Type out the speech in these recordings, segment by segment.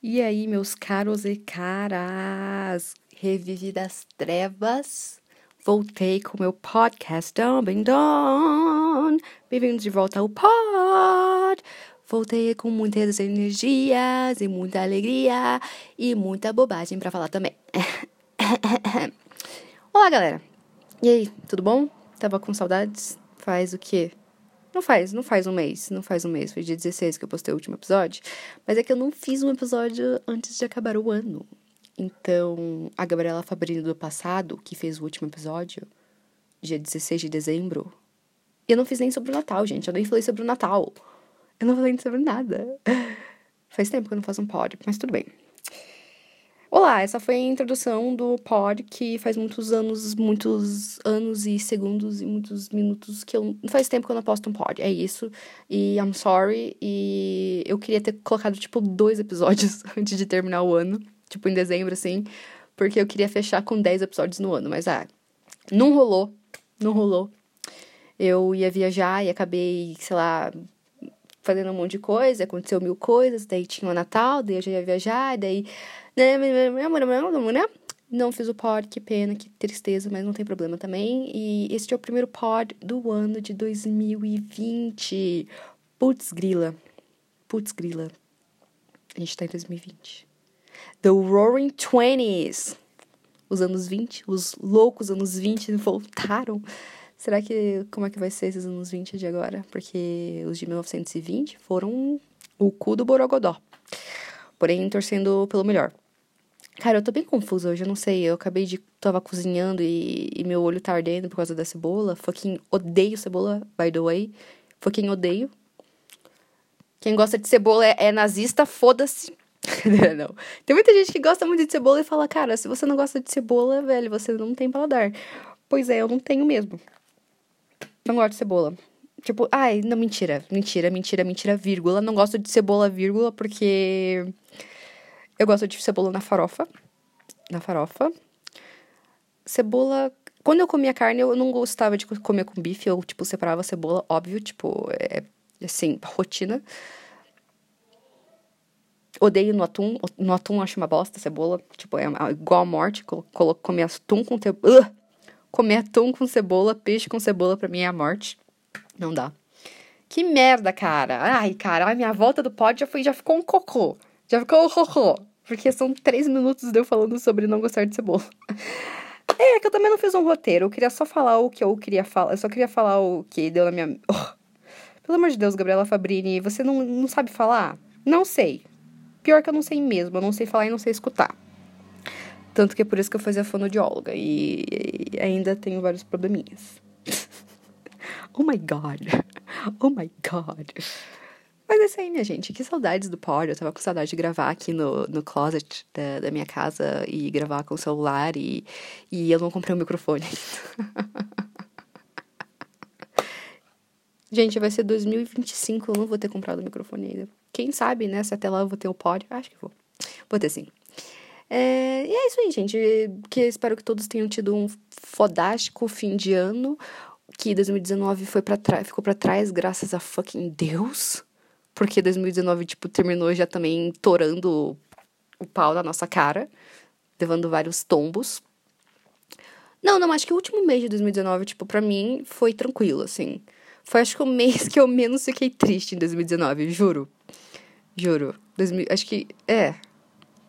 E aí, meus caros e caras, revivi das trevas, voltei com meu podcast Dumbing Don, bem-vindos de volta ao pod. Voltei com muitas energias e muita alegria e muita bobagem para falar também. Olá, galera. E aí, tudo bom? Tava com saudades? Faz o quê? Não faz, não faz um mês, não faz um mês, foi dia 16 que eu postei o último episódio, mas é que eu não fiz um episódio antes de acabar o ano. Então, a Gabriela Fabrini do passado, que fez o último episódio, dia 16 de dezembro, eu não fiz nem sobre o Natal, gente, eu nem falei sobre o Natal. Eu não falei sobre nada. Faz tempo que eu não faço um pod, mas tudo bem. Olá, essa foi a introdução do pod que faz muitos anos, muitos anos e segundos e muitos minutos que eu. Faz tempo que eu não posto um pod. É isso. E I'm sorry. E eu queria ter colocado, tipo, dois episódios antes de terminar o ano. Tipo, em dezembro, assim. Porque eu queria fechar com 10 episódios no ano. Mas, ah, não rolou. Não rolou. Eu ia viajar e acabei, sei lá, fazendo um monte de coisa, aconteceu mil coisas, daí tinha o Natal, daí eu já ia viajar, daí não fiz o pod, que pena, que tristeza, mas não tem problema também. E este é o primeiro pod do ano de 2020. Putz, grila. Putz, grila. A gente tá em 2020. The Roaring Twenties. Os anos 20, os loucos anos 20 voltaram. Será que. Como é que vai ser esses anos 20 de agora? Porque os de 1920 foram o cu do Borogodó. Porém, torcendo pelo melhor. Cara, eu tô bem confusa hoje, eu não sei. Eu acabei de. Tava cozinhando e, e meu olho tá ardendo por causa da cebola. Fucking odeio cebola, by the way. Fucking odeio. Quem gosta de cebola é, é nazista, foda-se. não. Tem muita gente que gosta muito de cebola e fala, cara, se você não gosta de cebola, velho, você não tem paladar. Pois é, eu não tenho mesmo. Não gosto de cebola. Tipo, ai, não, mentira, mentira, mentira, mentira, vírgula. Não gosto de cebola, vírgula, porque eu gosto de cebola na farofa. Na farofa. Cebola. Quando eu comia carne, eu não gostava de comer com bife. Eu, tipo, separava a cebola, óbvio, tipo, é assim, rotina. Odeio no atum. No atum acho uma bosta cebola. Tipo, é igual a morte. Comer atum com cebola. Comer atum com cebola, peixe com cebola, pra mim é a morte. Não dá. Que merda, cara. Ai, cara, a minha volta do pod já foi, já ficou um cocô. Já ficou um cocô. Porque são três minutos de eu falando sobre não gostar de cebola. É, que eu também não fiz um roteiro. Eu queria só falar o que eu queria falar. Eu só queria falar o que deu na minha. Oh. Pelo amor de Deus, Gabriela Fabrini, você não, não sabe falar? Não sei. Pior que eu não sei mesmo. Eu não sei falar e não sei escutar. Tanto que é por isso que eu fazia fonoaudióloga. E, e ainda tenho vários probleminhas. oh my god. Oh my god. Mas é isso aí, minha gente. Que saudades do pod. Eu tava com saudade de gravar aqui no, no closet da, da minha casa e gravar com o celular. E, e eu não comprei um microfone. gente, vai ser 2025. Eu não vou ter comprado o microfone ainda. Quem sabe, né? Se até lá eu vou ter o pod. Acho que vou. Vou ter sim. É, e é isso aí, gente. Que espero que todos tenham tido um fodástico fim de ano. Que 2019 foi para ficou para trás graças a fucking Deus porque 2019, tipo, terminou já também torando o pau na nossa cara, levando vários tombos. Não, não, acho que o último mês de 2019, tipo, pra mim foi tranquilo, assim. Foi acho que o mês que eu menos fiquei triste em 2019, juro. Juro. 2000, acho que. É.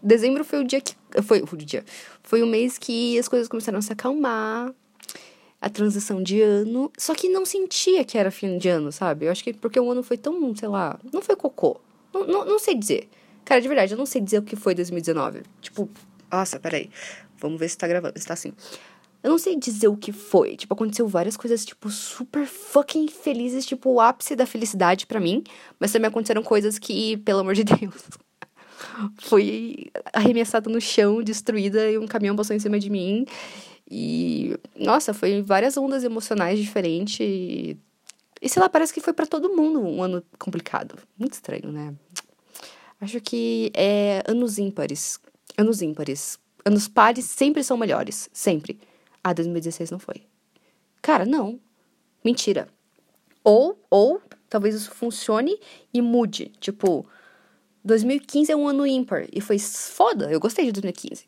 Dezembro foi o dia que. Foi o dia. Foi o mês que as coisas começaram a se acalmar a transição de ano, só que não sentia que era fim de ano, sabe? Eu acho que porque o ano foi tão, sei lá, não foi cocô. Não, não, não sei dizer. Cara, de verdade, eu não sei dizer o que foi 2019. Tipo, nossa, peraí. Vamos ver se tá gravando, se tá assim. Eu não sei dizer o que foi. Tipo, aconteceu várias coisas, tipo, super fucking felizes, tipo, o ápice da felicidade para mim. Mas também aconteceram coisas que, pelo amor de Deus, fui arremessada no chão, destruída, e um caminhão passou em cima de mim. E, nossa, foi várias ondas emocionais diferentes. E, e sei lá, parece que foi para todo mundo um ano complicado. Muito estranho, né? Acho que é anos ímpares. Anos ímpares. Anos pares sempre são melhores. Sempre. Ah, 2016 não foi. Cara, não. Mentira. Ou, ou, talvez isso funcione e mude. Tipo, 2015 é um ano ímpar e foi foda, eu gostei de 2015.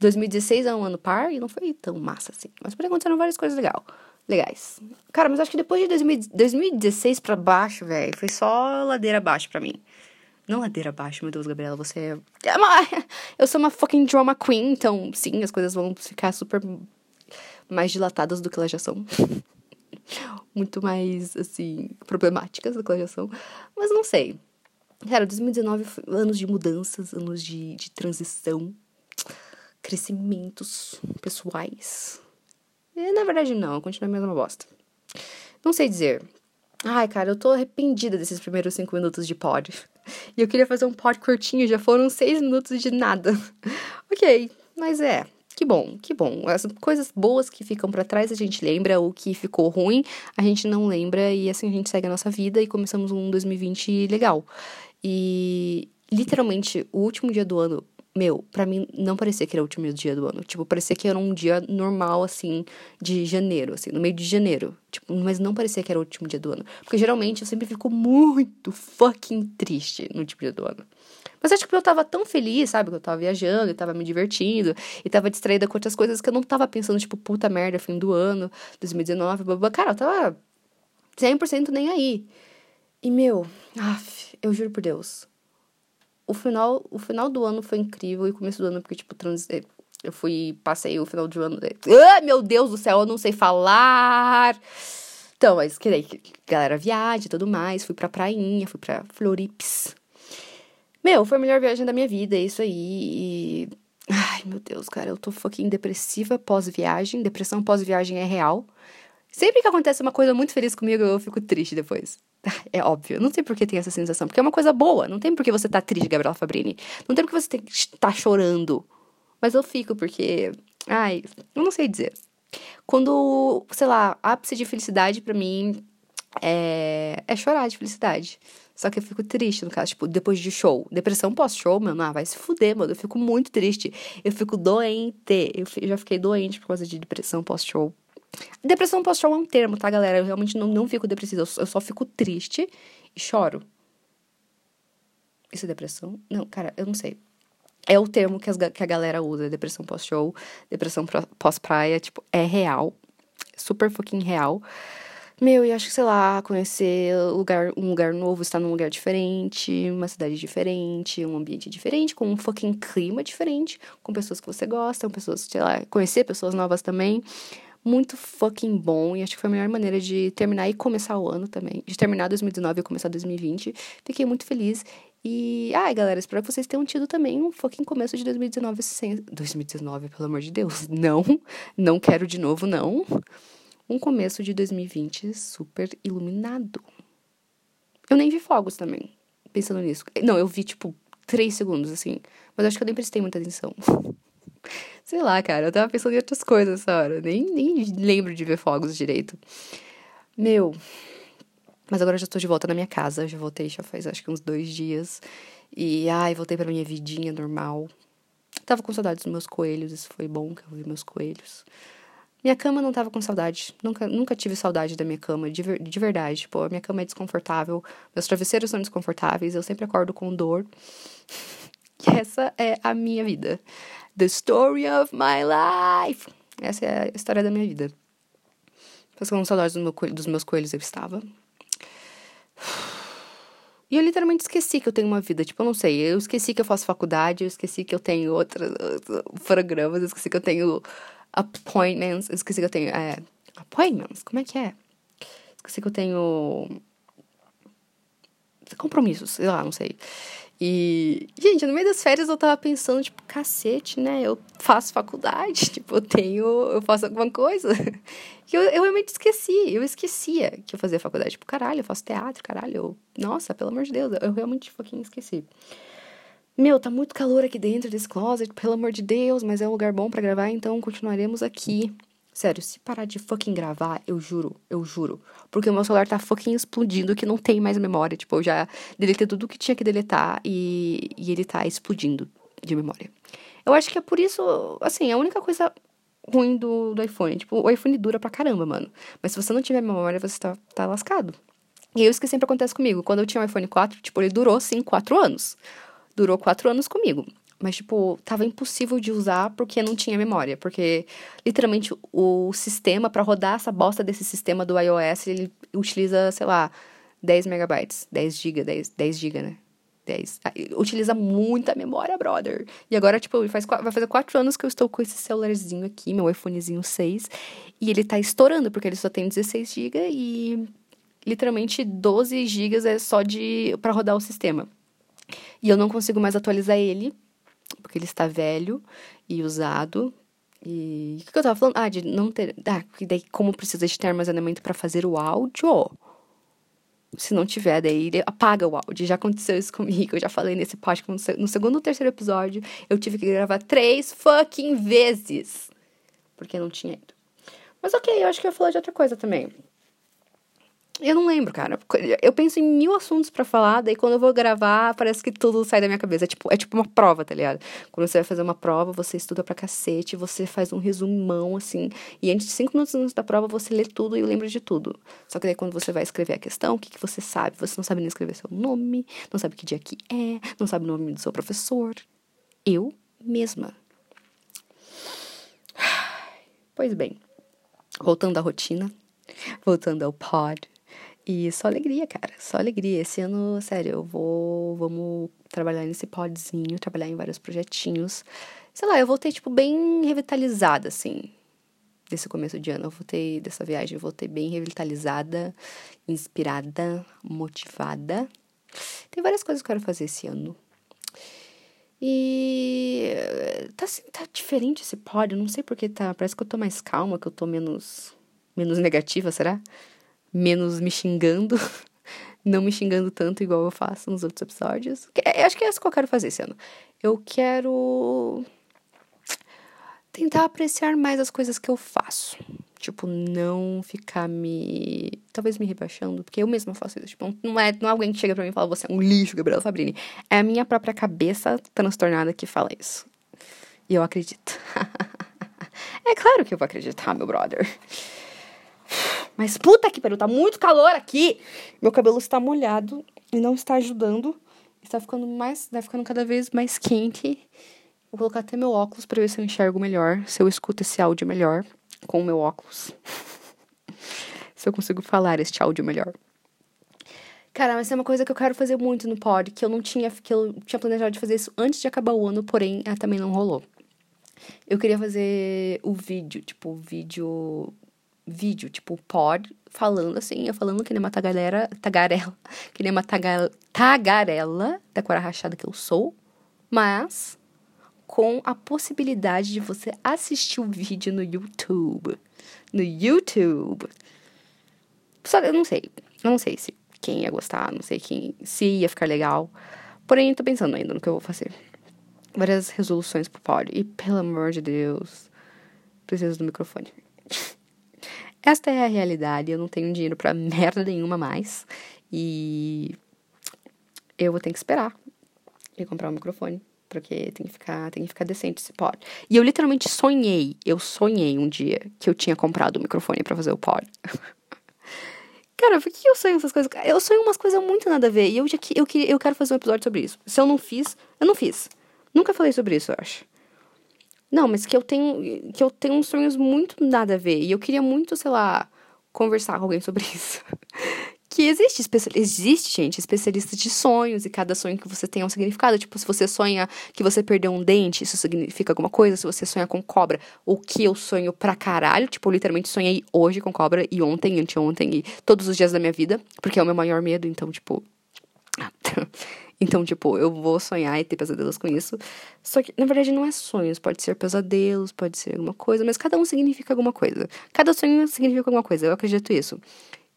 2016 é um ano par e não foi tão massa assim. Mas por aconteceram várias coisas legal, legais. Cara, mas acho que depois de 2000, 2016 pra baixo, velho, foi só ladeira abaixo pra mim. Não ladeira abaixo, meu Deus, Gabriela, você é. Eu sou uma fucking drama queen, então sim, as coisas vão ficar super mais dilatadas do que elas já são. Muito mais, assim, problemáticas do que elas já são. Mas não sei. Cara, 2019 foi anos de mudanças, anos de, de transição, crescimentos pessoais. E, na verdade, não, continua a mesma bosta. Não sei dizer. Ai, cara, eu tô arrependida desses primeiros cinco minutos de pod. E eu queria fazer um pod curtinho, já foram seis minutos de nada. ok, mas é. Que bom, que bom. As coisas boas que ficam para trás a gente lembra, o que ficou ruim a gente não lembra e assim a gente segue a nossa vida e começamos um 2020 legal. E literalmente o último dia do ano meu, para mim não parecia que era o último dia do ano. Tipo, parecia que era um dia normal, assim, de janeiro, assim, no meio de janeiro. Tipo, mas não parecia que era o último dia do ano. Porque geralmente eu sempre fico muito fucking triste no último dia do ano. Mas acho que eu tava tão feliz, sabe? Que eu tava viajando e tava me divertindo e tava distraída com outras coisas que eu não tava pensando, tipo, puta merda, fim do ano, 2019, blá, blá. Cara, eu tava 100% nem aí. E, meu, af, eu juro por Deus, o final, o final do ano foi incrível e o começo do ano, porque, tipo, trans... Eh, eu fui, passei o final do ano. Ah, meu Deus do céu, eu não sei falar! Então, mas que daí, galera viaja e tudo mais. Fui pra prainha, fui pra Florips. Meu, foi a melhor viagem da minha vida, é isso aí. E... Ai, meu Deus, cara, eu tô fucking depressiva pós-viagem. Depressão pós-viagem é real. Sempre que acontece uma coisa muito feliz comigo, eu fico triste depois. É óbvio. Não sei por que tem essa sensação. Porque é uma coisa boa. Não tem por que você tá triste, Gabriela Fabrini. Não tem por que você tá chorando. Mas eu fico porque. Ai, eu não sei dizer. Quando, sei lá, ápice de felicidade para mim é, é chorar de felicidade. Só que eu fico triste, no caso, tipo, depois de show. Depressão pós-show, mano, ah, vai se fuder, mano. Eu fico muito triste. Eu fico doente. Eu já fiquei doente por causa de depressão pós-show. Depressão pós-show é um termo, tá, galera? Eu realmente não, não fico depressiva, eu só fico triste e choro. Isso é depressão? Não, cara, eu não sei. É o termo que, as, que a galera usa, depressão pós-show, depressão pós-praia, tipo, é real. Super fucking real. Meu, e acho que, sei lá, conhecer lugar, um lugar novo, estar num lugar diferente, uma cidade diferente, um ambiente diferente, com um fucking clima diferente, com pessoas que você gosta, com pessoas, sei lá, conhecer pessoas novas também muito fucking bom. E acho que foi a melhor maneira de terminar e começar o ano também. De terminar 2019 e começar 2020. Fiquei muito feliz. E, ai, galera, espero que vocês tenham tido também um fucking começo de 2019 sem. 2019, pelo amor de Deus. Não, não quero de novo, não. Um começo de 2020 super iluminado. Eu nem vi fogos também, pensando nisso. Não, eu vi, tipo, três segundos, assim. Mas acho que eu nem prestei muita atenção. Sei lá, cara, eu tava pensando em outras coisas essa hora. Nem, nem lembro de ver fogos direito. Meu. Mas agora eu já tô de volta na minha casa. Já voltei já faz acho que uns dois dias. E ai, voltei pra minha vidinha normal. Tava com saudades dos meus coelhos, isso foi bom que eu vi meus coelhos. Minha cama não tava com saudade. Nunca, nunca tive saudade da minha cama, de, ver, de verdade. Tipo, a minha cama é desconfortável, meus travesseiros são desconfortáveis, eu sempre acordo com dor. E essa é a minha vida. The story of my life. Essa é a história da minha vida. Passando saudades do meu dos meus coelhos, eu estava. E eu literalmente esqueci que eu tenho uma vida. Tipo, eu não sei. Eu esqueci que eu faço faculdade, eu esqueci que eu tenho outros programas, eu esqueci que eu tenho appointments, eu esqueci que eu tenho. É, appointments? Como é que é? Esqueci que eu tenho. Compromissos, sei lá, não sei. E, gente, no meio das férias eu tava pensando, tipo, cacete, né? Eu faço faculdade, tipo, eu tenho, eu faço alguma coisa. E eu, eu realmente esqueci, eu esquecia que eu fazia faculdade. Tipo, caralho, eu faço teatro, caralho. Eu, nossa, pelo amor de Deus, eu realmente pouquinho esqueci. Meu, tá muito calor aqui dentro desse closet, pelo amor de Deus, mas é um lugar bom para gravar, então continuaremos aqui. Sério, se parar de fucking gravar, eu juro, eu juro. Porque o meu celular tá fucking explodindo que não tem mais memória. Tipo, eu já deletei tudo que tinha que deletar e, e ele tá explodindo de memória. Eu acho que é por isso, assim, a única coisa ruim do, do iPhone. Tipo, o iPhone dura pra caramba, mano. Mas se você não tiver memória, você tá, tá lascado. E é isso que sempre acontece comigo. Quando eu tinha o iPhone 4, tipo, ele durou, sim, 4 anos. Durou quatro anos comigo. Mas, tipo, tava impossível de usar porque não tinha memória. Porque, literalmente, o sistema, para rodar essa bosta desse sistema do iOS, ele utiliza, sei lá, 10 megabytes, 10 GB, 10, 10 GB, né? 10. Ah, utiliza muita memória, brother. E agora, tipo, faz, vai fazer quatro anos que eu estou com esse celularzinho aqui, meu iPhonezinho 6. E ele tá estourando, porque ele só tem 16 GB e literalmente 12 GB é só de para rodar o sistema. E eu não consigo mais atualizar ele, porque ele está velho e usado. E o que eu tava falando? Ah, de não ter. Ah, daí como precisa de ter armazenamento para fazer o áudio. Se não tiver, daí ele apaga o áudio. Já aconteceu isso comigo. Eu já falei nesse podcast. No segundo ou terceiro episódio, eu tive que gravar três fucking vezes. Porque não tinha ido. Mas ok, eu acho que eu ia falar de outra coisa também. Eu não lembro, cara. Eu penso em mil assuntos para falar, daí quando eu vou gravar, parece que tudo sai da minha cabeça. É tipo, é tipo uma prova, tá ligado? Quando você vai fazer uma prova, você estuda pra cacete, você faz um resumão, assim, e antes de cinco minutos antes da prova, você lê tudo e lembra de tudo. Só que daí quando você vai escrever a questão, o que, que você sabe? Você não sabe nem escrever seu nome, não sabe que dia que é, não sabe o nome do seu professor. Eu mesma. Pois bem, voltando à rotina, voltando ao pod e só alegria, cara. Só alegria. Esse ano, sério, eu vou. Vamos trabalhar nesse podzinho, trabalhar em vários projetinhos. Sei lá, eu voltei, tipo, bem revitalizada, assim. Desse começo de ano. Eu voltei dessa viagem, eu voltei bem revitalizada, inspirada, motivada. Tem várias coisas que eu quero fazer esse ano. E tá, assim, tá diferente esse pod, eu não sei porque tá. Parece que eu tô mais calma, que eu tô menos. menos negativa, será? Menos me xingando. Não me xingando tanto igual eu faço nos outros episódios. Eu acho que é isso que eu quero fazer esse ano. Eu quero tentar apreciar mais as coisas que eu faço. Tipo, não ficar me. Talvez me rebaixando, porque eu mesma faço isso. Tipo, não é, não é alguém que chega pra mim e fala, você é um lixo, Gabriela Fabrini. É a minha própria cabeça transtornada que fala isso. E eu acredito. é claro que eu vou acreditar, meu brother. Mas puta que pariu, tá muito calor aqui. Meu cabelo está molhado e não está ajudando. Está ficando mais, está ficando cada vez mais quente. Vou colocar até meu óculos para ver se eu enxergo melhor, se eu escuto esse áudio melhor com o meu óculos. se eu consigo falar este áudio melhor. Cara, mas é uma coisa que eu quero fazer muito no pod, que eu não tinha, que eu tinha planejado de fazer isso antes de acabar o ano, porém, ela também não rolou. Eu queria fazer o vídeo, tipo, o vídeo vídeo, tipo, pod, falando assim, eu falando que nem uma tagarela, tagarela, que nem uma taga, tagarela da cor rachada que eu sou, mas com a possibilidade de você assistir o vídeo no YouTube. No YouTube. Só eu não sei. Eu não sei se quem ia gostar, não sei quem se ia ficar legal. Porém, tô pensando ainda no que eu vou fazer. Várias resoluções pro pod. E pelo amor de Deus, preciso do microfone. Esta é a realidade, eu não tenho dinheiro para merda nenhuma mais. E eu vou ter que esperar e comprar um microfone. Porque tem que ficar, tem que ficar decente esse pod. E eu literalmente sonhei, eu sonhei um dia que eu tinha comprado o um microfone para fazer o pod. Cara, por que eu sonho essas coisas? Eu sonho umas coisas muito nada a ver. E eu, já, eu, eu quero fazer um episódio sobre isso. Se eu não fiz, eu não fiz. Nunca falei sobre isso, eu acho. Não, mas que eu tenho que eu tenho uns sonhos muito nada a ver e eu queria muito, sei lá, conversar com alguém sobre isso. que existe, existe, gente, especialista de sonhos e cada sonho que você tem é um significado. Tipo, se você sonha que você perdeu um dente, isso significa alguma coisa. Se você sonha com cobra, o que eu sonho pra caralho. Tipo, eu literalmente sonhei hoje com cobra e ontem, anteontem e todos os dias da minha vida, porque é o meu maior medo, então, tipo. Então, tipo, eu vou sonhar e ter pesadelos com isso. Só que, na verdade, não é sonhos. Pode ser pesadelos, pode ser alguma coisa, mas cada um significa alguma coisa. Cada sonho significa alguma coisa. Eu acredito isso.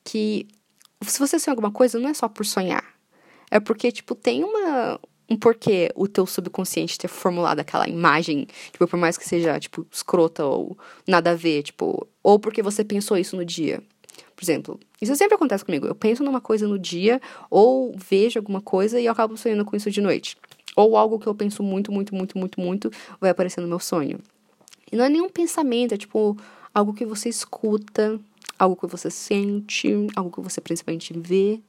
Que se você sonha alguma coisa, não é só por sonhar. É porque, tipo, tem uma, um porquê o teu subconsciente ter formulado aquela imagem, tipo, por mais que seja, tipo, escrota ou nada a ver, tipo, ou porque você pensou isso no dia. Por exemplo, isso sempre acontece comigo. Eu penso numa coisa no dia, ou vejo alguma coisa e eu acabo sonhando com isso de noite. Ou algo que eu penso muito, muito, muito, muito, muito vai aparecer no meu sonho. E não é nenhum pensamento, é tipo algo que você escuta, algo que você sente, algo que você principalmente vê.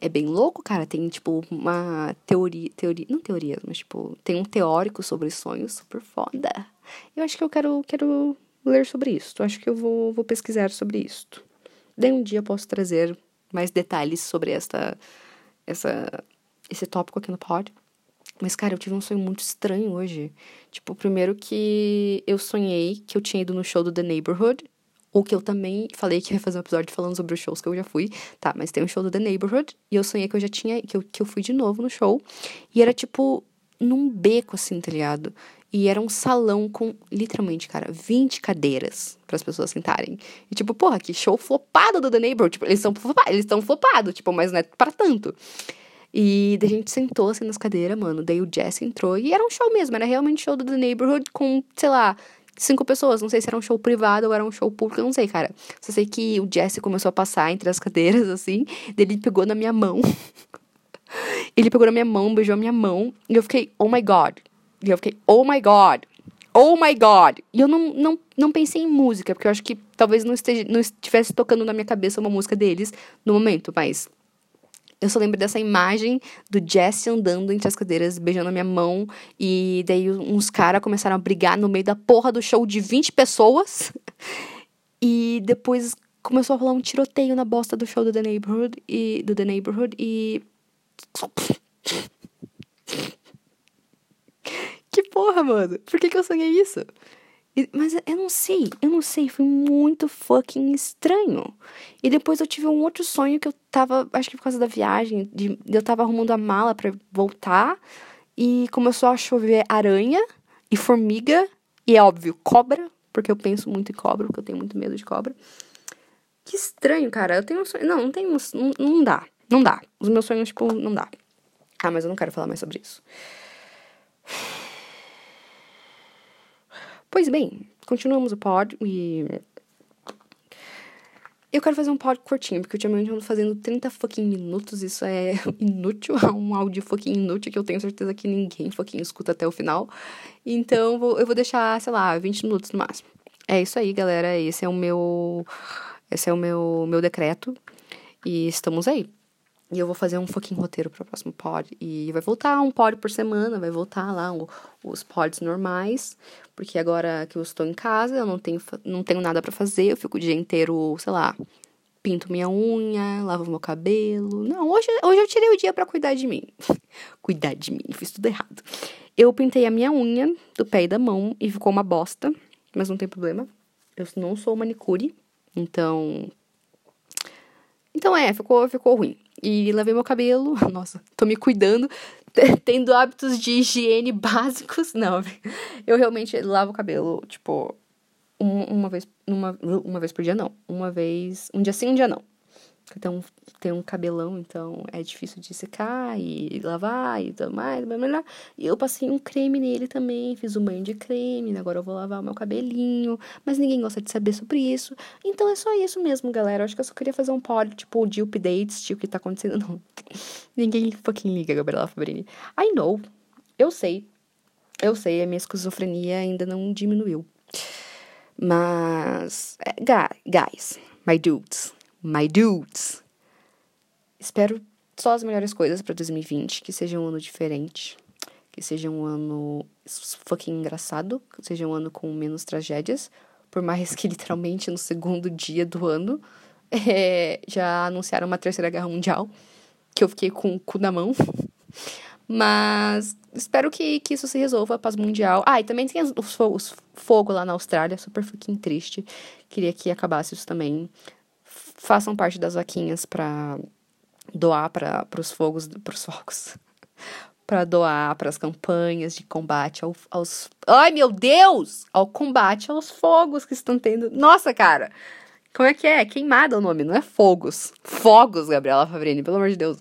é bem louco, cara. Tem, tipo, uma teoria. teoria não teoria, mas, tipo, tem um teórico sobre sonhos super foda. Eu acho que eu quero, quero ler sobre isso. Eu acho que eu vou, vou pesquisar sobre isso. Daí um dia eu posso trazer mais detalhes sobre esta, essa, esse tópico aqui no pod. Mas, cara, eu tive um sonho muito estranho hoje. Tipo, primeiro que eu sonhei que eu tinha ido no show do The Neighborhood. Ou que eu também falei que ia fazer um episódio falando sobre os shows que eu já fui. Tá, mas tem um show do The Neighborhood. E eu sonhei que eu já tinha. Que eu, que eu fui de novo no show. E era tipo num beco, assim, tá ligado? E era um salão com, literalmente, cara, 20 cadeiras para as pessoas sentarem. E tipo, porra, que show flopado do The Neighborhood. Tipo, eles estão flopados, eles estão flopados, tipo, mas não é para tanto. E daí a gente sentou assim nas cadeiras, mano. Daí o Jesse entrou e era um show mesmo, era realmente show do The Neighborhood com, sei lá, cinco pessoas. Não sei se era um show privado ou era um show público, não sei, cara. Só sei que o Jesse começou a passar entre as cadeiras, assim. Daí ele pegou na minha mão. ele pegou na minha mão, beijou a minha mão. E eu fiquei, oh my god. E eu fiquei, oh my god. Oh my god! E eu não, não, não pensei em música, porque eu acho que talvez não, esteja, não estivesse tocando na minha cabeça uma música deles no momento, mas eu só lembro dessa imagem do Jesse andando entre as cadeiras, beijando a minha mão. E daí uns caras começaram a brigar no meio da porra do show de 20 pessoas. E depois começou a rolar um tiroteio na bosta do show do The Neighborhood. E, do The Neighborhood. E. que porra, mano? Por que, que eu sonhei isso? Mas eu não sei, eu não sei, foi muito fucking estranho. E depois eu tive um outro sonho que eu tava, acho que por causa da viagem, de, eu tava arrumando a mala para voltar e começou a chover aranha e formiga e é óbvio, cobra, porque eu penso muito em cobra, porque eu tenho muito medo de cobra. Que estranho, cara. Eu tenho um sonho, não, não tenho, não, não dá. Não dá. Os meus sonhos tipo não dá. Ah, mas eu não quero falar mais sobre isso. Pois bem, continuamos o pod e. Eu quero fazer um pod curtinho, porque ultimamente eu ando fazendo 30 fucking minutos, isso é inútil, é um áudio fucking inútil que eu tenho certeza que ninguém fucking escuta até o final. Então eu vou deixar, sei lá, 20 minutos no máximo. É isso aí, galera. Esse é o meu. Esse é o meu, meu decreto. E estamos aí. E eu vou fazer um fucking roteiro para o próximo pod. E vai voltar um pod por semana, vai voltar lá os pods normais. Porque agora que eu estou em casa, eu não tenho, não tenho nada para fazer. Eu fico o dia inteiro, sei lá, pinto minha unha, lavo meu cabelo. Não, hoje, hoje eu tirei o dia para cuidar de mim. cuidar de mim, fiz tudo errado. Eu pintei a minha unha do pé e da mão e ficou uma bosta. Mas não tem problema. Eu não sou manicure. Então. Então é, ficou, ficou ruim. E lavei meu cabelo. Nossa, tô me cuidando. Tendo hábitos de higiene básicos. Não, eu realmente lavo o cabelo, tipo, uma vez, uma, uma vez por dia, não. Uma vez. Um dia sim, um dia não. Então, tem um cabelão, então é difícil de secar e lavar e tudo mais. Blá, blá, blá. E eu passei um creme nele também, fiz um banho de creme. Agora eu vou lavar o meu cabelinho. Mas ninguém gosta de saber sobre isso. Então é só isso mesmo, galera. Eu acho que eu só queria fazer um pod, tipo, de updates, de o que tá acontecendo. Não. ninguém fucking liga, Gabriela Fabrini. I know. Eu sei. Eu sei, a minha esquizofrenia ainda não diminuiu. Mas. É, guys, my dudes my dudes. Espero só as melhores coisas para 2020, que seja um ano diferente, que seja um ano fucking engraçado, que seja um ano com menos tragédias, por mais que literalmente no segundo dia do ano é, já anunciaram uma terceira guerra mundial, que eu fiquei com o cu na mão. Mas espero que, que isso se resolva, paz mundial. Ah, e também tem os, os, os fogo lá na Austrália, super fucking triste. Queria que acabasse isso também façam parte das vaquinhas para doar para os fogos, para os fogos, para doar para as campanhas de combate ao, aos, ai meu Deus, ao combate aos fogos que estão tendo. Nossa, cara, como é que é? Queimada o nome, não é fogos. Fogos, Gabriela Favrini, pelo amor de Deus.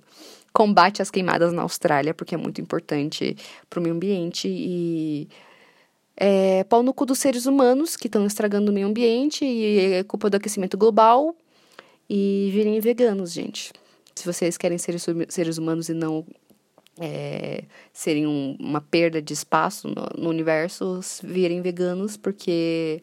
Combate às queimadas na Austrália, porque é muito importante para o meio ambiente e é, pau no cu dos seres humanos que estão estragando o meio ambiente e é culpa do aquecimento global e virem veganos, gente. Se vocês querem ser seres humanos e não é, serem um, uma perda de espaço no, no, universo, virem veganos, porque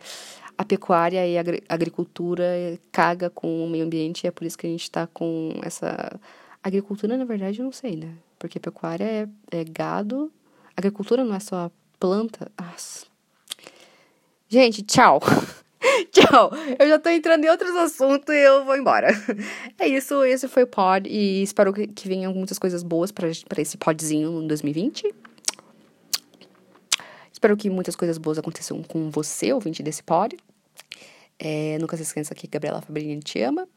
a pecuária e a agricultura caga com o meio ambiente e é por isso que a gente está com essa Agricultura, na verdade, eu não sei, né? Porque pecuária é, é gado. Agricultura não é só planta. Nossa. Gente, tchau. tchau. Eu já tô entrando em outros assuntos e eu vou embora. É isso, esse foi o pod e espero que, que venham muitas coisas boas para esse podzinho em 2020. Espero que muitas coisas boas aconteçam com você, ouvinte desse pod. É, nunca se esqueça que Gabriela Fabrini te ama.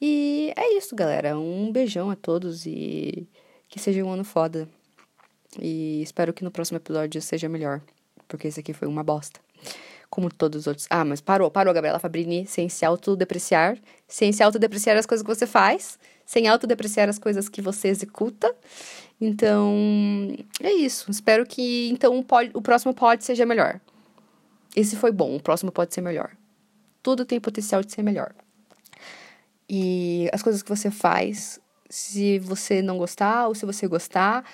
E é isso, galera. Um beijão a todos e que seja um ano foda. E espero que no próximo episódio seja melhor. Porque esse aqui foi uma bosta. Como todos os outros. Ah, mas parou, parou, Gabriela Fabrini, sem se autodepreciar. Sem se autodepreciar as coisas que você faz. Sem autodepreciar as coisas que você executa. Então, é isso. Espero que então o, pod, o próximo pode seja melhor. Esse foi bom, o próximo pode ser melhor. Tudo tem potencial de ser melhor. E as coisas que você faz, se você não gostar ou se você gostar,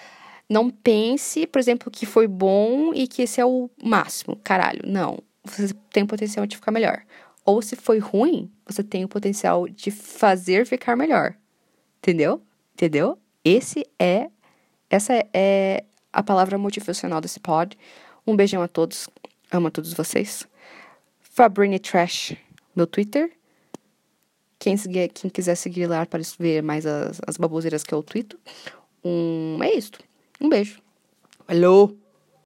não pense, por exemplo, que foi bom e que esse é o máximo. Caralho, não. Você tem potencial de ficar melhor. Ou se foi ruim, você tem o potencial de fazer ficar melhor. Entendeu? Entendeu? Esse é essa é a palavra motivacional desse pod. Um beijão a todos. Amo a todos vocês. Fabrini Trash, meu Twitter. Quem, seguir, quem quiser seguir lá para ver mais as, as baboseiras que eu tweeto. Um, é isso. Um beijo. Alô?